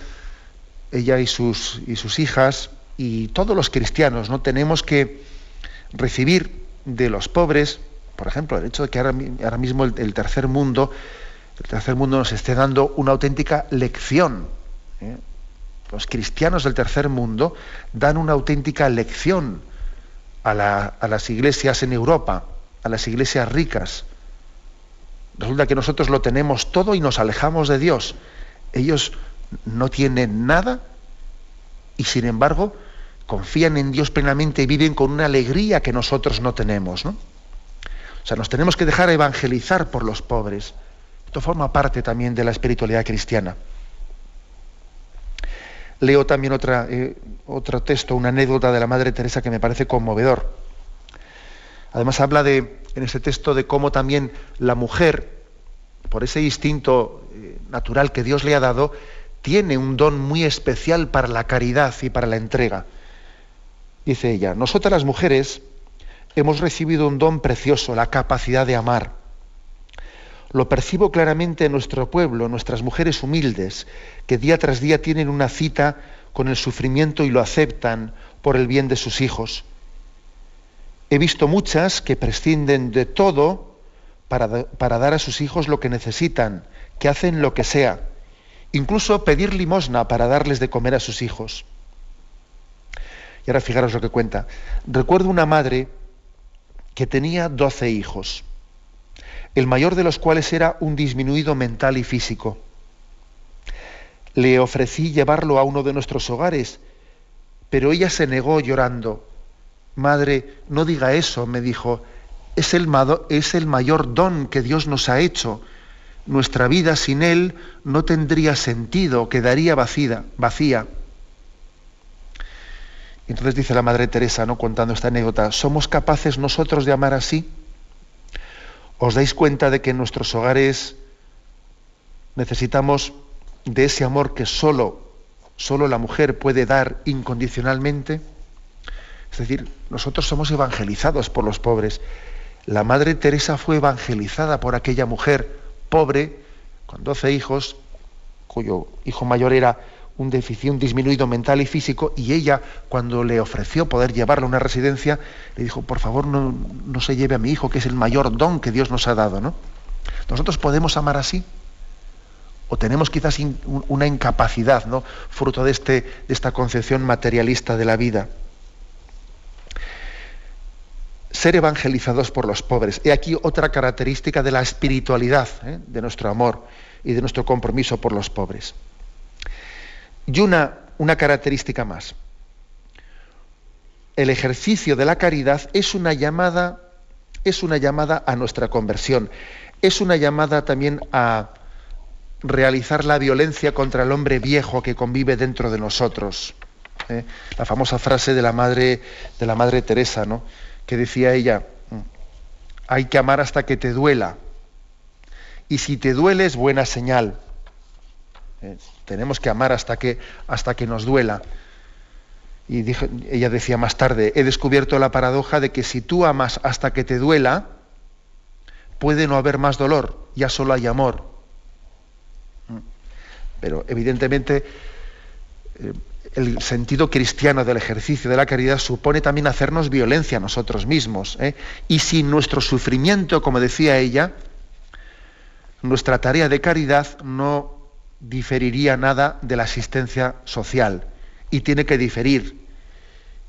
ella y, sus, y sus hijas y todos los cristianos no tenemos que recibir de los pobres por ejemplo, el hecho de que ahora, mismo el, tercer mundo, el tercer mundo nos esté dando una auténtica lección. ¿eh? Los cristianos del tercer mundo dan una auténtica lección a, a las iglesias en Europa, a las iglesias ricas. Resulta que nosotros lo tenemos todo y nos alejamos de Dios. Ellos no tienen nada y sin embargo confían en Dios plenamente y viven con una alegría que nosotros no tenemos. ¿no? O sea, nos tenemos que dejar evangelizar por los pobres. Esto forma parte también de la espiritualidad cristiana. Leo también eh, otro texto, una anécdota de la Madre Teresa que me parece conmovedor. Además habla de, en ese texto de cómo también la mujer, por ese instinto eh, natural que Dios le ha dado, tiene un don muy especial para la caridad y para la entrega. Dice ella, nosotras las mujeres hemos recibido un don precioso, la capacidad de amar. Lo percibo claramente en nuestro pueblo, nuestras mujeres humildes, que día tras día tienen una cita con el sufrimiento y lo aceptan por el bien de sus hijos. He visto muchas que prescinden de todo para, para, dar a sus hijos lo que necesitan, que hacen lo que sea, incluso pedir limosna para darles de comer a sus hijos. Y ahora fijaros lo que cuenta. Recuerdo una madre que tenía doce hijos, el mayor de los cuales era un disminuido mental y físico. Le ofrecí llevarlo a uno de nuestros hogares, pero ella se negó llorando. Madre, no diga eso, me dijo, es el, es el mayor don que Dios nos ha hecho. Nuestra vida sin Él no tendría sentido, quedaría vacía. vacía. Entonces dice la Madre Teresa, ¿no? contando esta anécdota, ¿somos capaces nosotros de amar así? ¿Os dais cuenta de que en nuestros hogares necesitamos de ese amor que solo, solo la mujer puede dar incondicionalmente? Es decir, nosotros somos evangelizados por los pobres. La Madre Teresa fue evangelizada por aquella mujer pobre, con doce hijos, cuyo hijo mayor era un déficit, un disminuido mental y físico, y ella, cuando le ofreció poder llevarlo a una residencia, le dijo, por favor, no, no, se lleve a mi hijo, que es el mayor don que Dios nos ha dado. ¿no? Nosotros podemos amar así, o tenemos quizás una incapacidad, ¿no? fruto de, este, de esta concepción materialista de la vida. Ser evangelizados por los pobres. He aquí otra característica de la espiritualidad, ¿eh? de nuestro amor y de nuestro compromiso por los pobres. Y una, una característica más. El ejercicio de la caridad es una llamada, es una llamada a nuestra conversión, es una llamada también a realizar la violencia contra el hombre viejo que convive dentro de nosotros. ¿eh? La famosa frase de la madre, de la madre Teresa, ¿no? que decía ella, hay que amar hasta que te duela. Y si te duele es buena señal. ¿Eh? Tenemos que amar hasta que, hasta que nos duela. Y ella decía más tarde, he descubierto la paradoja de que si tú amas hasta que te duela, puede no haber más dolor, ya solo hay amor. Pero evidentemente eh, el sentido cristiano del ejercicio de la caridad supone también hacernos violencia a nosotros mismos. ¿eh? Y sin nuestro sufrimiento, como decía ella, nuestra tarea de caridad no diferiría nada de la asistencia social y tiene que diferir.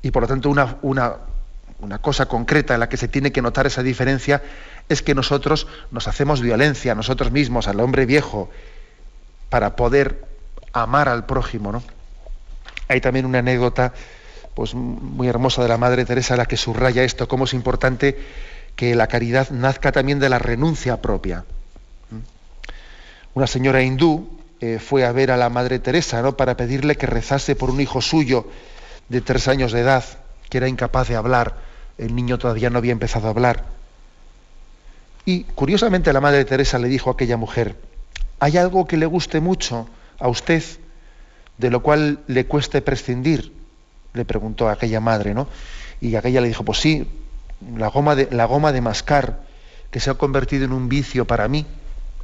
Y por lo tanto una, una, una, cosa concreta en la que se tiene que notar esa diferencia es que nosotros nos hacemos violencia a nosotros mismos, al hombre viejo, para poder amar al prójimo. ¿no? Hay también una anécdota pues, muy hermosa de la Madre Teresa la que subraya esto, cómo es importante que la caridad nazca también de la renuncia propia. Una señora hindú eh, fue a ver a la Madre Teresa ¿no? para pedirle que rezase por un hijo suyo de tres años de edad, que era incapaz de hablar. El niño todavía no había empezado a hablar. Y curiosamente la Madre Teresa le dijo a aquella mujer, ¿hay algo que le guste mucho a usted, de lo cual le cueste prescindir? Le preguntó a aquella madre, ¿no? Y aquella le dijo, pues sí, la goma de, la goma de mascar, que se ha convertido en un vicio para mí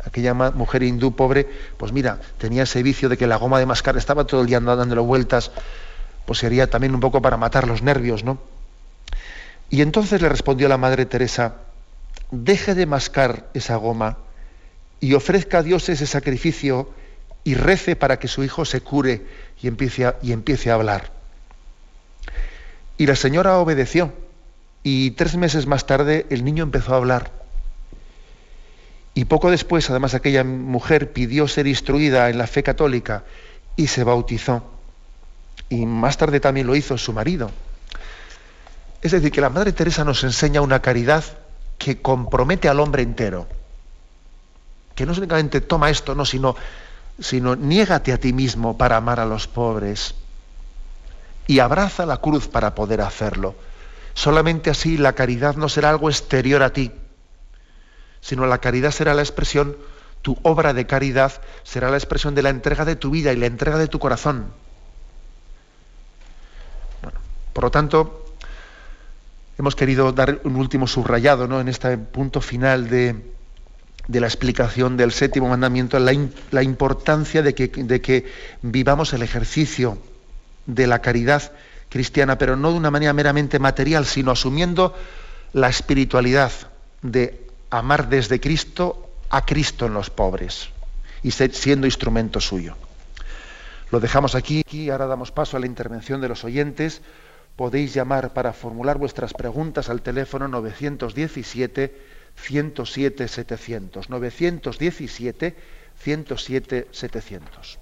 aquella mujer hindú pobre, pues mira, tenía ese vicio de que la goma de mascar estaba todo el día dándole vueltas, pues sería también un poco para matar los nervios, ¿no? Y entonces le respondió la Madre Teresa, deje de mascar esa goma y ofrezca a Dios ese sacrificio y rece para que su hijo se cure y empiece y empiece a hablar. Y la señora obedeció y tres meses más tarde el niño empezó a hablar. Y poco después, además, aquella mujer pidió ser instruida en la fe católica y se bautizó. Y más tarde también lo hizo su marido. Es decir, que la Madre Teresa nos enseña una caridad que compromete al hombre entero. Que no únicamente toma esto, no, sino, sino niégate a ti mismo para amar a los pobres. Y abraza la cruz para poder hacerlo. Solamente así la caridad no será algo exterior a ti, sino la caridad será la expresión, tu obra de caridad será la expresión de la entrega de tu vida y la entrega de tu corazón. Por lo tanto, hemos querido dar un último subrayado ¿no? en este punto final de, la explicación del séptimo mandamiento, la, la importancia de que, de que vivamos el ejercicio de la caridad cristiana, pero no de una manera meramente material, sino asumiendo la espiritualidad de amar desde Cristo a Cristo en los pobres y siendo instrumento suyo. Lo dejamos aquí y ahora damos paso a la intervención de los oyentes. Podéis llamar para formular vuestras preguntas al teléfono 917 107 700. 917 107 700.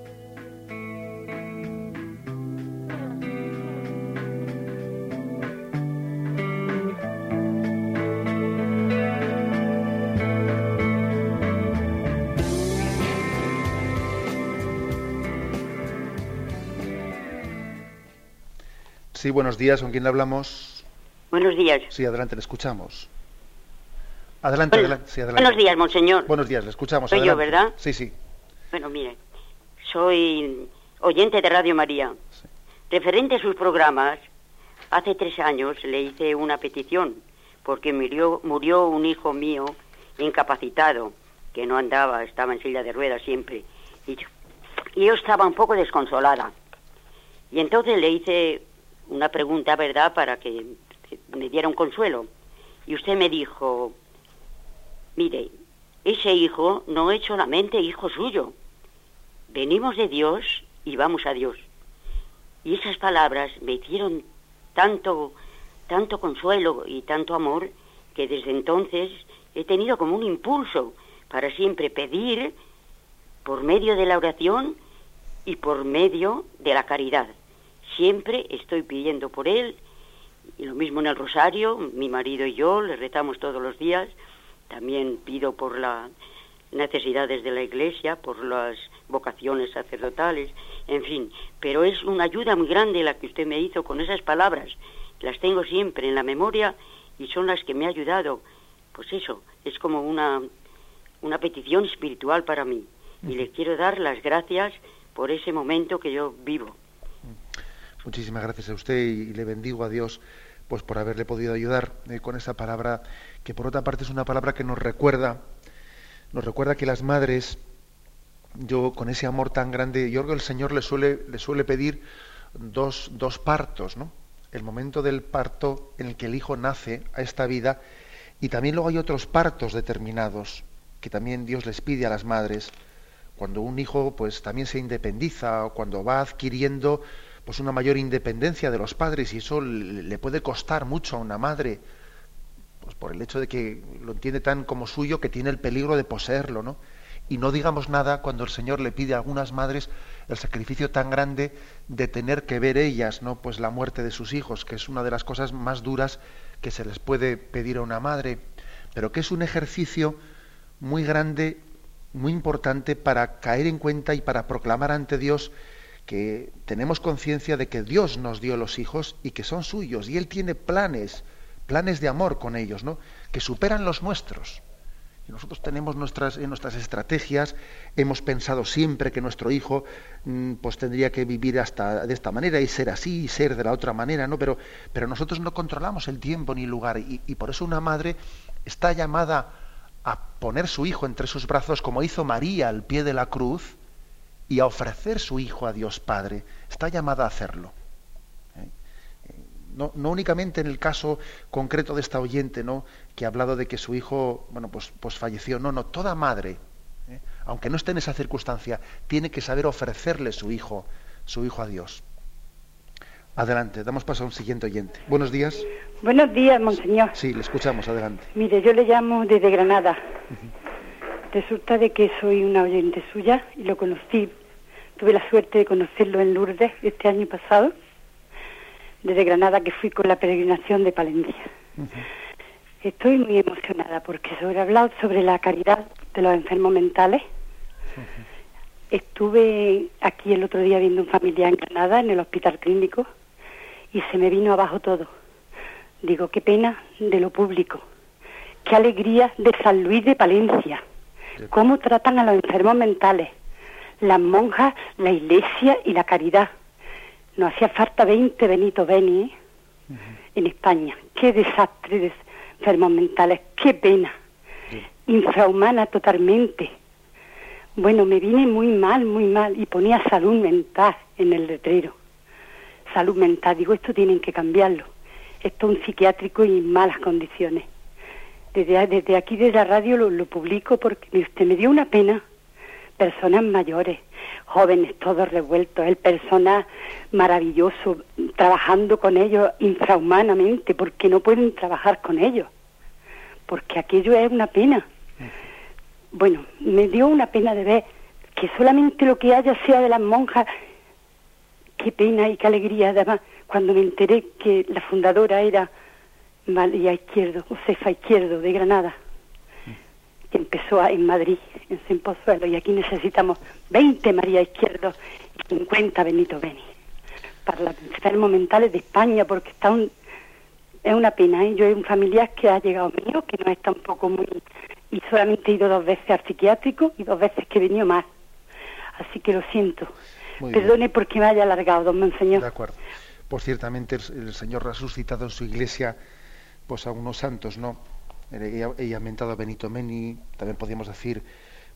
Sí, buenos días, ¿con quién le hablamos? Buenos días. Sí, adelante, le escuchamos. Adelante, Bueno, adelante. sí, adelante. buenos días, monseñor. Buenos días, le escuchamos. Soy yo. ¿verdad? Sí, sí. Bueno, mire, soy oyente de Radio María. Referente a sus programas, hace tres años le hice una petición porque murió, murió un hijo mío incapacitado, que no andaba, estaba en silla de ruedas siempre. Y yo, y yo estaba un poco desconsolada. Y entonces le hice una pregunta, ¿verdad?, para que me diera un consuelo. Y usted me dijo, mire, ese hijo no es solamente hijo suyo. Venimos de Dios y vamos a Dios. Y esas palabras me hicieron tanto, tanto consuelo y tanto amor que desde entonces he tenido como un impulso para siempre pedir por medio de la oración y por medio de la caridad. Siempre estoy pidiendo por él, y lo mismo en el rosario, mi marido y yo le rezamos todos los días, también pido por las necesidades de la iglesia, por las vocaciones sacerdotales, en fin, pero es una ayuda muy grande la que usted me hizo con esas palabras, las tengo siempre en la memoria y son las que me ha ayudado, pues eso, es como una, una petición espiritual para mí. Y le quiero dar las gracias por ese momento que yo vivo. Muchísimas gracias a usted y le bendigo a Dios pues por haberle podido ayudar eh, con esa palabra que por otra parte es una palabra que nos recuerda nos recuerda que las madres yo con ese amor tan grande yo creo que el Señor le suele le suele pedir dos, dos partos no el momento del parto en el que el hijo nace a esta vida y también luego hay otros partos determinados que también Dios les pide a las madres. Cuando un hijo pues también se independiza o cuando va adquiriendo pues una mayor independencia de los padres y eso le puede costar mucho a una madre pues por el hecho de que lo entiende tan como suyo que tiene el peligro de poseerlo no y no digamos nada cuando el Señor le pide a algunas madres el sacrificio tan grande de tener que ver ellas no pues la muerte de sus hijos que es una de las cosas más duras que se les puede pedir a una madre. Pero que es un ejercicio muy grande muy importante para caer en cuenta y para proclamar ante Dios que tenemos conciencia de que Dios nos dio los hijos y que son suyos y Él tiene planes, planes de amor con ellos, ¿no? que superan los nuestros. Y nosotros tenemos nuestras, nuestras estrategias, hemos pensado siempre que nuestro hijo mm, pues tendría que vivir hasta de esta manera y ser así y ser de la otra manera, ¿no? Pero, pero nosotros no controlamos el tiempo ni el lugar y por eso una madre está llamada a poner su hijo entre sus brazos como hizo María al pie de la cruz y a ofrecer su hijo a Dios Padre. Está llamada a hacerlo. ¿eh? Eh, No, no únicamente en el caso concreto de esta oyente, ¿no? que ha hablado de que su hijo, bueno, pues, pues falleció. No, no, toda madre, ¿eh? aunque no esté en esa circunstancia, tiene que saber ofrecerle su hijo, su hijo a Dios. Adelante, damos paso a un siguiente oyente. Buenos días. Buenos días, monseñor. Sí, le escuchamos, adelante. Mire, yo le llamo desde Granada. Resulta de que soy una oyente suya y lo conocí. Tuve la suerte de conocerlo en Lourdes este año pasado, desde Granada, que fui con la peregrinación de Palencia. Estoy muy emocionada porque sobre hablado sobre la caridad de los enfermos mentales. Estuve aquí el otro día viendo un familiar en Granada, en el hospital clínico, y se me vino abajo todo. Digo, qué pena de lo público, qué alegría de San Luis de Palencia, cómo tratan a los enfermos mentales, las monjas, la iglesia y la caridad. No hacía falta 20 Benito Beni ¿eh? en España. Qué desastre de enfermos mentales, qué pena. Infrahumana totalmente. Bueno, me vine muy mal, muy mal, y ponía salud mental en el letrero. Salud mental, digo, esto tienen que cambiarlo. Esto es un psiquiátrico y en malas condiciones. Desde, desde aquí, desde la radio, lo, lo publico porque usted me dio una pena. Personas mayores, jóvenes, todos revueltos, el personal maravilloso, trabajando con ellos infrahumanamente, porque no pueden trabajar con ellos, porque aquello es una pena. Bueno, me dio una pena de ver que solamente lo que haya sea de las monjas, qué pena y qué alegría, además, cuando me enteré que la fundadora era María Izquierdo, Josefa Izquierdo, de Granada que empezó en Madrid, en Sempozuelo, y aquí necesitamos 20 María Izquierdo y 50 Benito Beni para los enfermos mentales de España, porque está un, es una pena. ¿eh? Yo he un familiar que ha llegado mío, que no está un poco muy... y solamente he ido dos veces al psiquiátrico y dos veces que he venido más. Así que lo siento. Perdone porque me haya alargado, don Monseñor. De acuerdo. Pues ciertamente el, el Señor ha suscitado en su iglesia pues a unos santos, ¿no? Ella, ha mentado a Benito Meni, también podríamos decir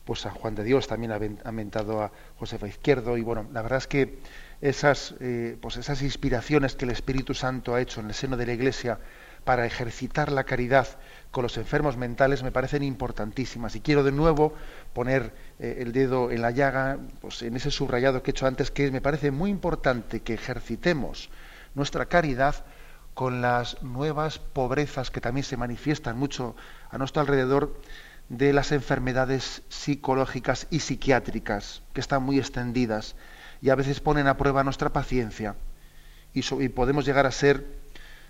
pues a Juan de Dios, también ha, mentado a Josefa Izquierdo, y bueno, la verdad es que esas, eh, pues esas inspiraciones que el Espíritu Santo ha hecho en el seno de la Iglesia para ejercitar la caridad con los enfermos mentales me parecen importantísimas. Y quiero de nuevo poner eh, el dedo en la llaga, pues en ese subrayado que he hecho antes, que me parece muy importante que ejercitemos nuestra caridad con las nuevas pobrezas que también se manifiestan mucho a nuestro alrededor de las enfermedades psicológicas y psiquiátricas que están muy extendidas y a veces ponen a prueba nuestra paciencia y, podemos llegar a ser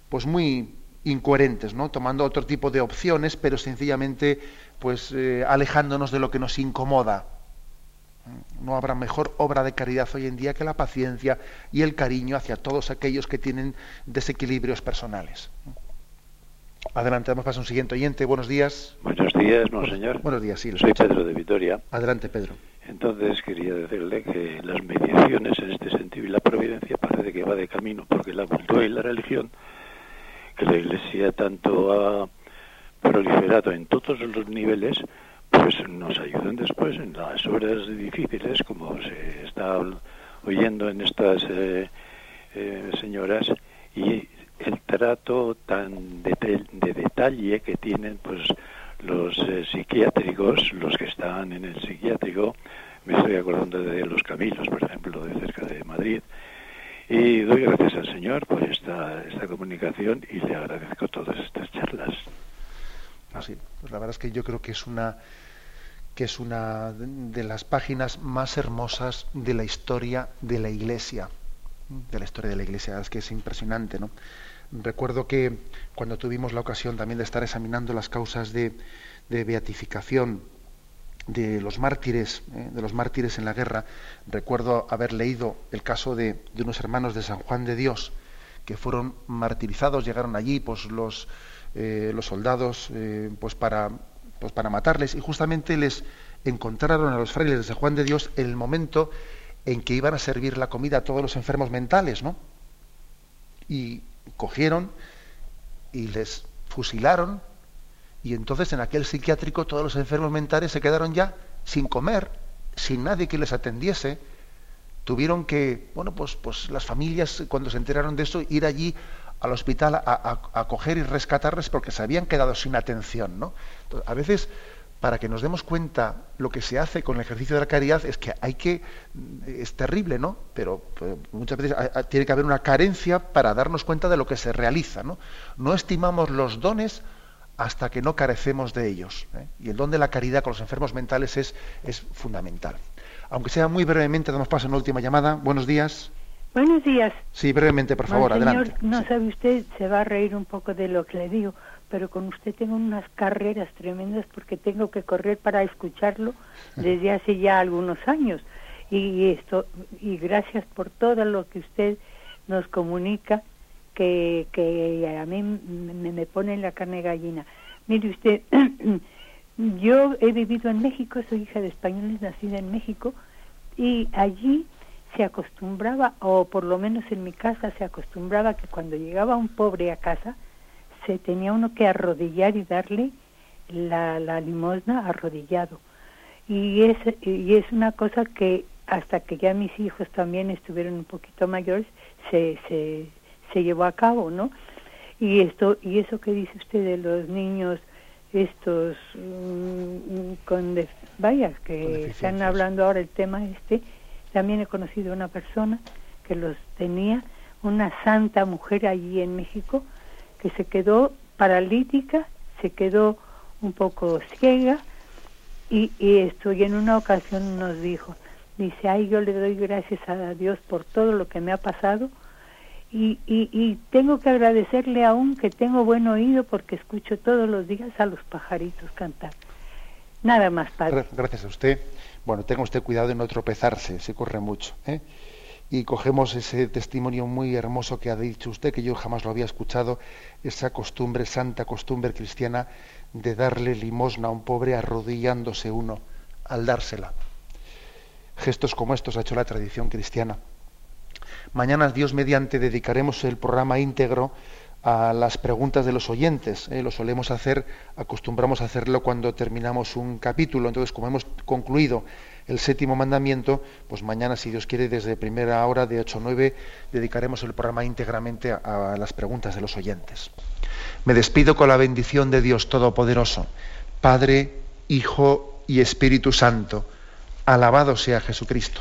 pues muy incoherentes, ¿no? tomando otro tipo de opciones, pero sencillamente pues eh, alejándonos de lo que nos incomoda. No habrá mejor obra de caridad hoy en día que la paciencia y el cariño hacia todos aquellos que tienen desequilibrios personales. Adelante, vamos a un siguiente oyente. Buenos días. Buenos días, monseñor. Buenos días, sí. Soy Pedro de Vitoria. Adelante, Pedro. Entonces quería decirle que las mediaciones en este sentido y la providencia parece que va de camino, porque la cultura y la religión, que la Iglesia tanto ha proliferado en todos los niveles, pues nos ayudan después en las horas difíciles, como se está oyendo en estas eh, eh, señoras, y el trato tan de, de, detalle que tienen pues los eh, psiquiátricos, los que están en el psiquiátrico, me estoy acordando de los Camilos, por ejemplo, de cerca de Madrid, y doy gracias al Señor por esta, esta comunicación y le agradezco todas estas charlas. Así, pues la verdad es que yo creo que es una que es una de las páginas más hermosas de la historia de la Iglesia, de la historia de la Iglesia, es que es impresionante, ¿no? Recuerdo que cuando tuvimos la ocasión también de estar examinando las causas de, beatificación de los mártires, ¿eh? de los mártires en la guerra, recuerdo haber leído el caso de, unos hermanos de San Juan de Dios que fueron martirizados, llegaron allí, pues los, eh, los soldados, eh, pues para pues para matarles y justamente les encontraron a los frailes de Juan de Dios en el momento en que iban a servir la comida a todos los enfermos mentales, ¿no? Y cogieron y les fusilaron y entonces en aquel psiquiátrico todos los enfermos mentales se quedaron ya sin comer, sin nadie que les atendiese. Tuvieron que, bueno, pues, pues las familias cuando se enteraron de eso ir allí al hospital a, a, coger y rescatarles porque se habían quedado sin atención. ¿no? a veces, para que nos demos cuenta lo que se hace con el ejercicio de la caridad, es que hay que, es terrible, ¿no? Pero, muchas veces tiene que haber una carencia para darnos cuenta de lo que se realiza. No, no estimamos los dones hasta que no carecemos de ellos. ¿eh? Y el don de la caridad con los enfermos mentales es, es fundamental. Aunque sea muy brevemente, damos paso a una última llamada. Buenos días. Buenos días. Sí, brevemente, por favor, Monseñor, adelante. No Sí. sabe usted, se va a reír un poco de lo que le digo, pero con usted tengo unas carreras tremendas porque tengo que correr para escucharlo desde hace ya algunos años. Y esto y gracias por todo lo que usted nos comunica que, que a mí me, me pone en la carne gallina. Mire usted, yo he vivido en México, soy hija de españoles, nacida en México, y allí se acostumbraba, o por lo menos en mi casa se acostumbraba que cuando llegaba un pobre a casa, se tenía uno que arrodillar y darle la, la limosna arrodillado. Y es, y es una cosa que hasta que ya mis hijos también estuvieron un poquito mayores, se, se, se llevó a cabo, ¿no? Y esto y eso que dice usted de los niños estos mm, con vaya que están hablando ahora el tema este también he conocido una persona que los tenía una santa mujer allí en México que se quedó paralítica se quedó un poco ciega y, y esto y en una ocasión nos dijo dice ay yo le doy gracias a Dios por todo lo que me ha pasado y, y, y tengo que agradecerle aún que tengo buen oído porque escucho todos los días a los pajaritos cantar. Nada más, padre. Gra- Gracias a usted. Bueno, tenga usted cuidado de no tropezarse, se corre mucho. ¿eh? Y cogemos ese testimonio muy hermoso que ha dicho usted, que yo jamás lo había escuchado, esa costumbre, santa costumbre cristiana, de darle limosna a un pobre arrodillándose uno al dársela. Gestos como estos ha hecho la tradición cristiana. Mañana, Dios mediante, dedicaremos el programa íntegro a las preguntas de los oyentes. ¿eh? Lo solemos hacer, acostumbramos a hacerlo cuando terminamos un capítulo. Entonces, como hemos concluido el séptimo mandamiento, pues mañana, si Dios quiere, desde primera hora de 8 a 9, dedicaremos el programa íntegramente a, a las preguntas de los oyentes. Me despido con la bendición de Dios Todopoderoso, Padre, Hijo y Espíritu Santo. Alabado sea Jesucristo.